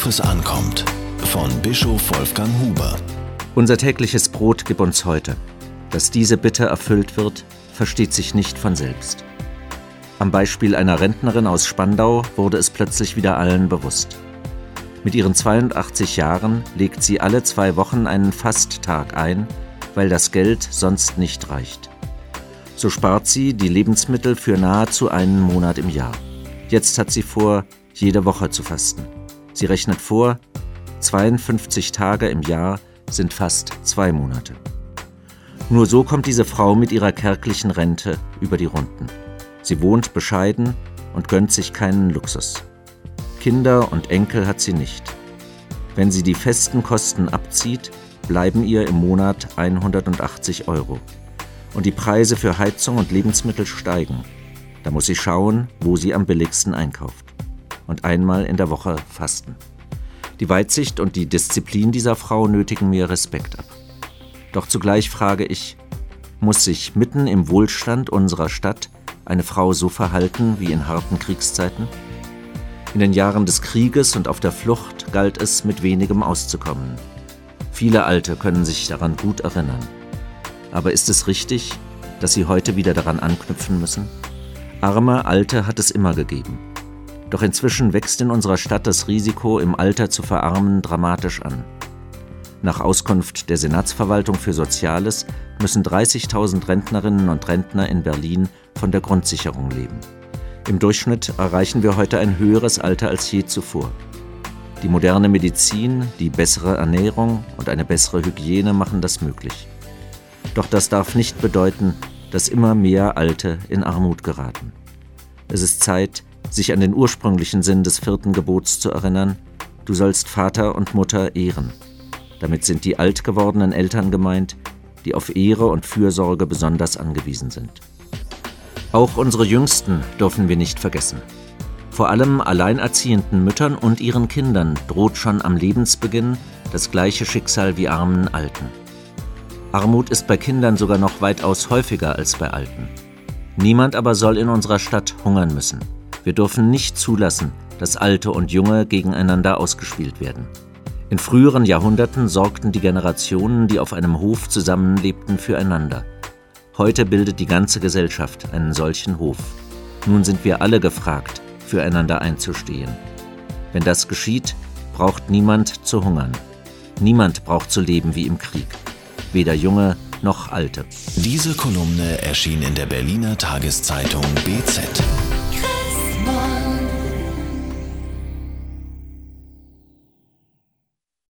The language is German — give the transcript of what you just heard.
Worauf es ankommt. Von Bischof Wolfgang Huber. Unser tägliches Brot gib uns heute. Dass diese Bitte erfüllt wird, versteht sich nicht von selbst. Am Beispiel einer Rentnerin aus Spandau wurde es plötzlich wieder allen bewusst. Mit ihren 82 Jahren legt sie alle zwei Wochen einen Fasttag ein, weil das Geld sonst nicht reicht. So spart sie die Lebensmittel für nahezu einen Monat im Jahr. Jetzt hat sie vor, jede Woche zu fasten. Sie rechnet vor, 52 Tage im Jahr sind fast zwei Monate. Nur so kommt diese Frau mit ihrer kärglichen Rente über die Runden. Sie wohnt bescheiden und gönnt sich keinen Luxus. Kinder und Enkel hat sie nicht. Wenn sie die festen Kosten abzieht, bleiben ihr im Monat 180 Euro und die Preise für Heizung und Lebensmittel steigen. Da muss sie schauen, wo sie am billigsten einkauft. Und einmal in der Woche fasten. Die Weitsicht und die Disziplin dieser Frau nötigen mir Respekt ab. Doch zugleich frage ich, muss sich mitten im Wohlstand unserer Stadt eine Frau so verhalten wie in harten Kriegszeiten? In den Jahren des Krieges und auf der Flucht galt es, mit wenigem auszukommen. Viele Alte können sich daran gut erinnern. Aber ist es richtig, dass sie heute wieder daran anknüpfen müssen? Arme Alte hat es immer gegeben. Doch inzwischen wächst in unserer Stadt das Risiko, im Alter zu verarmen, dramatisch an. Nach Auskunft der Senatsverwaltung für Soziales müssen 30.000 Rentnerinnen und Rentner in Berlin von der Grundsicherung leben. Im Durchschnitt erreichen wir heute ein höheres Alter als je zuvor. Die moderne Medizin, die bessere Ernährung und eine bessere Hygiene machen das möglich. Doch das darf nicht bedeuten, dass immer mehr Alte in Armut geraten. Es ist Zeit, sich an den ursprünglichen Sinn des vierten Gebots zu erinnern, du sollst Vater und Mutter ehren. Damit sind die alt gewordenen Eltern gemeint, die auf Ehre und Fürsorge besonders angewiesen sind. Auch unsere Jüngsten dürfen wir nicht vergessen. Vor allem alleinerziehenden Müttern und ihren Kindern droht schon am Lebensbeginn das gleiche Schicksal wie armen Alten. Armut ist bei Kindern sogar noch weitaus häufiger als bei Alten. Niemand aber soll in unserer Stadt hungern müssen. Wir dürfen nicht zulassen, dass Alte und Junge gegeneinander ausgespielt werden. In früheren Jahrhunderten sorgten die Generationen, die auf einem Hof zusammenlebten, füreinander. Heute bildet die ganze Gesellschaft einen solchen Hof. Nun sind wir alle gefragt, füreinander einzustehen. Wenn das geschieht, braucht niemand zu hungern. Niemand braucht zu leben wie im Krieg weder junge noch alte. Diese Kolumne erschien in der Berliner Tageszeitung BZ.